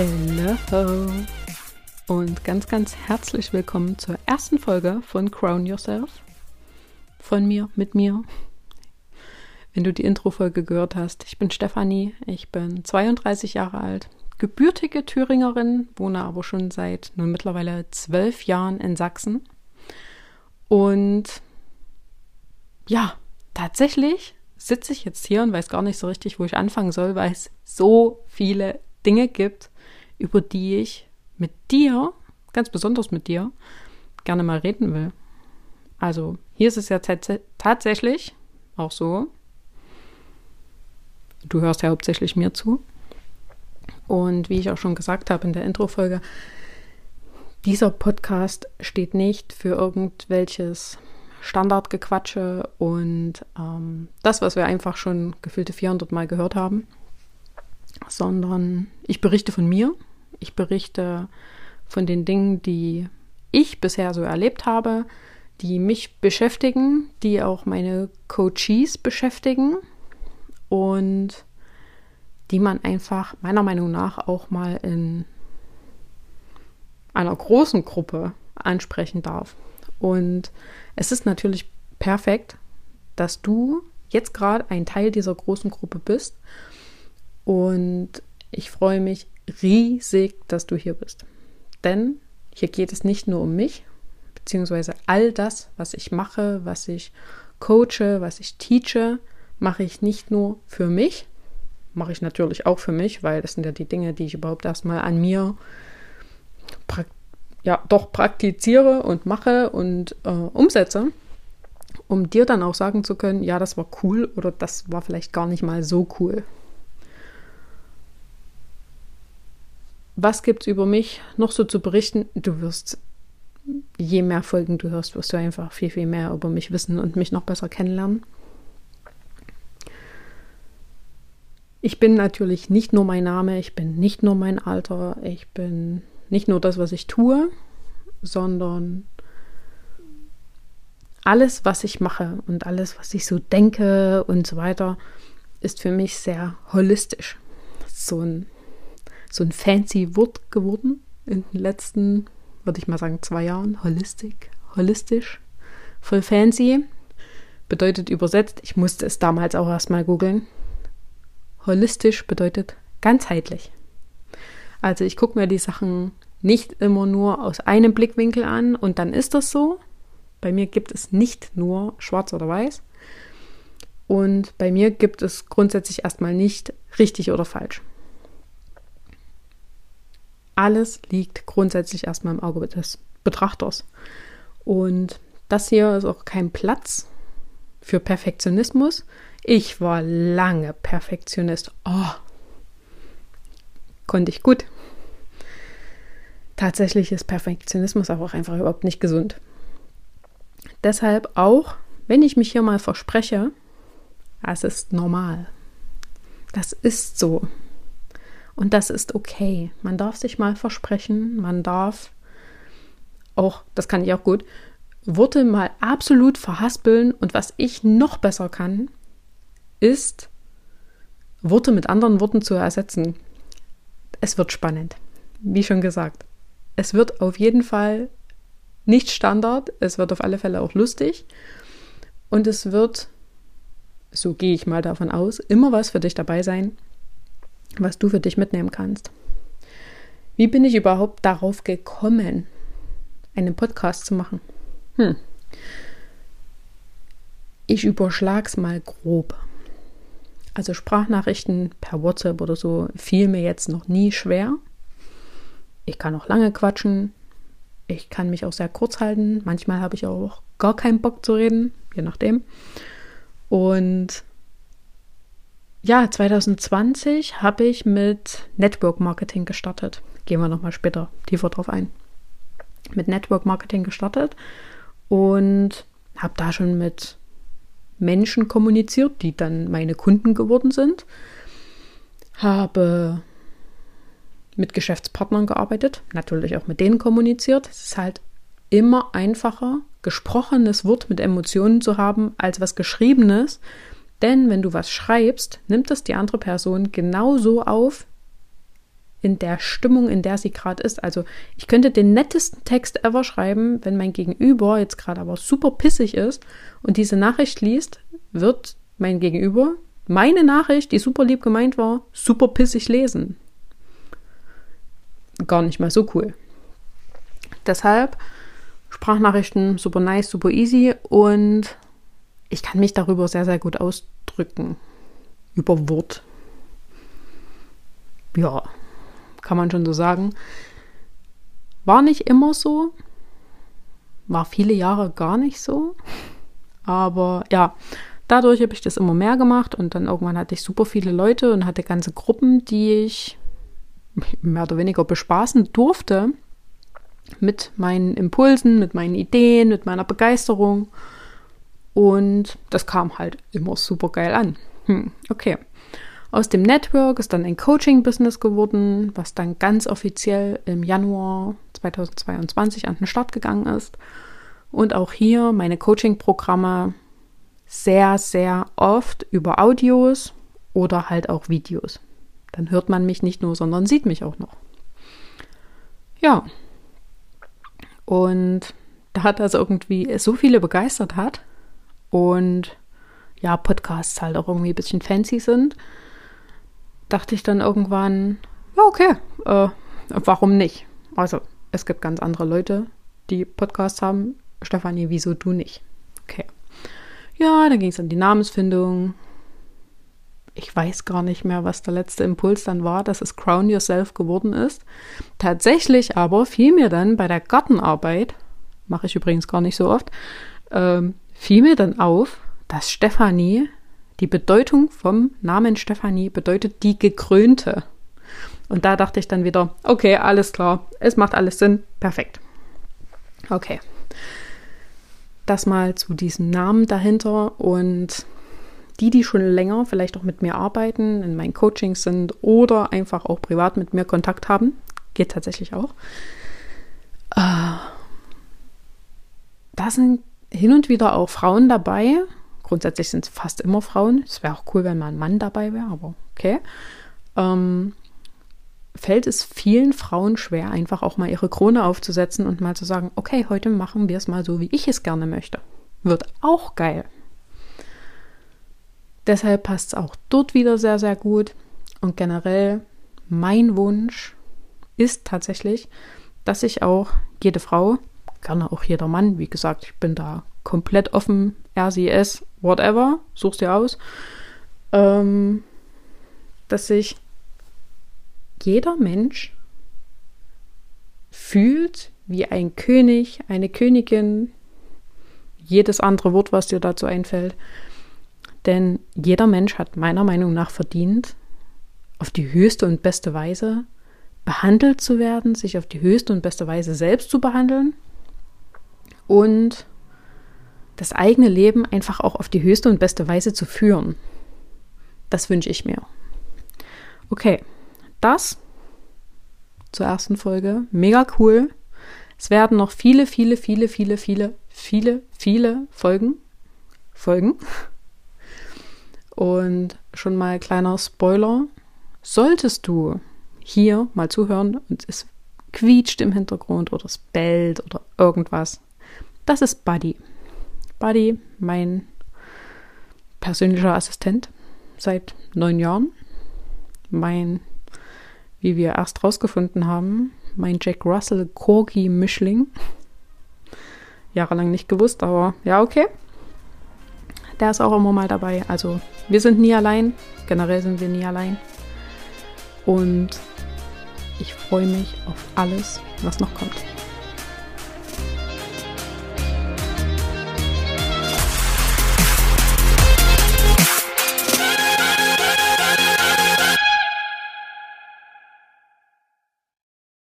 Hello und ganz, ganz herzlich willkommen zur ersten Folge von Crown Yourself. Von mir, mit mir. Wenn du die Intro-Folge gehört hast, ich bin Stefanie, ich bin 32 Jahre alt, gebürtige Thüringerin, wohne aber schon seit nun mittlerweile zwölf Jahren in Sachsen. Und ja, tatsächlich sitze ich jetzt hier und weiß gar nicht so richtig, wo ich anfangen soll, weil es so viele Dinge gibt, über die ich mit dir, ganz besonders mit dir, gerne mal reden will. Also hier ist es ja tatsächlich auch so, du hörst ja hauptsächlich mir zu. Und wie ich auch schon gesagt habe in der Intro-Folge, dieser Podcast steht nicht für irgendwelches Standardgequatsche und ähm, das, was wir einfach schon gefühlte 400 Mal gehört haben, sondern ich berichte von mir. Ich berichte von den Dingen, die ich bisher so erlebt habe, die mich beschäftigen, die auch meine Coaches beschäftigen und die man einfach meiner Meinung nach auch mal in einer großen Gruppe ansprechen darf. Und es ist natürlich perfekt, dass du jetzt gerade ein Teil dieser großen Gruppe bist. Und ich freue mich riesig, dass du hier bist. Denn hier geht es nicht nur um mich, beziehungsweise all das, was ich mache, was ich coache, was ich teache, mache ich nicht nur für mich, mache ich natürlich auch für mich, weil das sind ja die Dinge, die ich überhaupt erstmal an mir ja doch praktiziere und mache und äh, umsetze, um dir dann auch sagen zu können, ja, das war cool oder das war vielleicht gar nicht mal so cool. Was gibt es über mich noch so zu berichten? Du wirst, je mehr Folgen du hörst, wirst du einfach viel, viel mehr über mich wissen und mich noch besser kennenlernen. Ich bin natürlich nicht nur mein Name, ich bin nicht nur mein Alter, ich bin nicht nur das, was ich tue, sondern alles, was ich mache und alles, was ich so denke und so weiter, ist für mich sehr holistisch. So ein, so ein fancy Wort geworden in den letzten, würde ich mal sagen, zwei Jahren. Holistik, holistisch, voll fancy. Bedeutet übersetzt, ich musste es damals auch erstmal googeln. Holistisch bedeutet ganzheitlich. Also ich gucke mir die Sachen nicht immer nur aus einem Blickwinkel an und dann ist das so. Bei mir gibt es nicht nur schwarz oder weiß. Und bei mir gibt es grundsätzlich erstmal nicht richtig oder falsch. Alles liegt grundsätzlich erstmal im Auge des Betrachters. Und das hier ist auch kein Platz für Perfektionismus. Ich war lange Perfektionist. Oh, konnte ich gut. Tatsächlich ist Perfektionismus aber auch einfach überhaupt nicht gesund. Deshalb auch, wenn ich mich hier mal verspreche, es ist normal. Das ist so. Und das ist okay. Man darf sich mal versprechen, man darf auch, das kann ich auch gut, Worte mal absolut verhaspeln. Und was ich noch besser kann, ist, Worte mit anderen Worten zu ersetzen. Es wird spannend, wie schon gesagt es wird auf jeden Fall nicht Standard, es wird auf alle Fälle auch lustig und es wird, so gehe ich mal davon aus, immer was für dich dabei sein, was du für dich mitnehmen kannst. Wie bin ich überhaupt darauf gekommen, einen Podcast zu machen? Hm. Ich überschlag's mal grob. Also Sprachnachrichten per WhatsApp oder so fiel mir jetzt noch nie schwer. Ich kann auch lange quatschen. Ich kann mich auch sehr kurz halten. Manchmal habe ich auch gar keinen Bock zu reden, je nachdem. Und ja, 2020 habe ich mit Network Marketing gestartet. Gehen wir nochmal später tiefer drauf ein. Mit Network Marketing gestartet und habe da schon mit Menschen kommuniziert, die dann meine Kunden geworden sind. Habe mit Geschäftspartnern gearbeitet, natürlich auch mit denen kommuniziert. Es ist halt immer einfacher, gesprochenes Wort mit Emotionen zu haben, als was geschriebenes. Denn wenn du was schreibst, nimmt das die andere Person genauso auf, in der Stimmung, in der sie gerade ist. Also ich könnte den nettesten Text ever schreiben, wenn mein Gegenüber jetzt gerade aber super pissig ist und diese Nachricht liest, wird mein Gegenüber meine Nachricht, die super lieb gemeint war, super pissig lesen. Gar nicht mal so cool. Deshalb Sprachnachrichten super nice, super easy und ich kann mich darüber sehr, sehr gut ausdrücken. Über Wort. Ja, kann man schon so sagen. War nicht immer so. War viele Jahre gar nicht so. Aber ja, dadurch habe ich das immer mehr gemacht und dann irgendwann hatte ich super viele Leute und hatte ganze Gruppen, die ich mehr oder weniger bespaßen durfte mit meinen Impulsen, mit meinen Ideen, mit meiner Begeisterung. Und das kam halt immer super geil an. Hm, okay. Aus dem Network ist dann ein Coaching-Business geworden, was dann ganz offiziell im Januar 2022 an den Start gegangen ist. Und auch hier meine Coaching-Programme sehr, sehr oft über Audios oder halt auch Videos. Dann hört man mich nicht nur, sondern sieht mich auch noch. Ja. Und da hat das irgendwie so viele begeistert hat und ja, Podcasts halt auch irgendwie ein bisschen fancy sind, dachte ich dann irgendwann, ja, okay, äh, warum nicht? Also, es gibt ganz andere Leute, die Podcasts haben. Stefanie, wieso du nicht? Okay. Ja, dann ging es an die Namensfindung. Ich weiß gar nicht mehr, was der letzte Impuls dann war, dass es Crown Yourself geworden ist. Tatsächlich aber fiel mir dann bei der Gartenarbeit, mache ich übrigens gar nicht so oft, ähm, fiel mir dann auf, dass Stefanie die Bedeutung vom Namen Stefanie bedeutet die Gekrönte. Und da dachte ich dann wieder, okay, alles klar, es macht alles Sinn, perfekt. Okay. Das mal zu diesem Namen dahinter und die, die schon länger vielleicht auch mit mir arbeiten, in meinen Coachings sind oder einfach auch privat mit mir Kontakt haben, geht tatsächlich auch. Äh, da sind hin und wieder auch Frauen dabei, Grundsätzlich sind es fast immer Frauen. Es wäre auch cool, wenn mal ein Mann dabei wäre, aber okay. Ähm, fällt es vielen Frauen schwer, einfach auch mal ihre Krone aufzusetzen und mal zu sagen, okay, heute machen wir es mal so, wie ich es gerne möchte. Wird auch geil. Deshalb passt es auch dort wieder sehr, sehr gut. Und generell, mein Wunsch ist tatsächlich, dass ich auch jede Frau, gerne auch jeder Mann, wie gesagt, ich bin da komplett offen, RCS, whatever, suchst dir aus, ähm, dass sich jeder Mensch fühlt wie ein König, eine Königin, jedes andere Wort, was dir dazu einfällt. Denn jeder Mensch hat meiner Meinung nach verdient, auf die höchste und beste Weise behandelt zu werden, sich auf die höchste und beste Weise selbst zu behandeln und das eigene Leben einfach auch auf die höchste und beste Weise zu führen. Das wünsche ich mir. Okay, das zur ersten Folge. Mega cool. Es werden noch viele, viele, viele, viele, viele, viele, viele Folgen. Folgen. Und schon mal kleiner Spoiler. Solltest du hier mal zuhören und es quietscht im Hintergrund oder es bellt oder irgendwas, das ist Buddy. Buddy, mein persönlicher Assistent seit neun Jahren. Mein, wie wir erst rausgefunden haben, mein Jack Russell Corgi Mischling. Jahrelang nicht gewusst, aber ja, okay. Der ist auch immer mal dabei. Also, wir sind nie allein. Generell sind wir nie allein. Und ich freue mich auf alles, was noch kommt.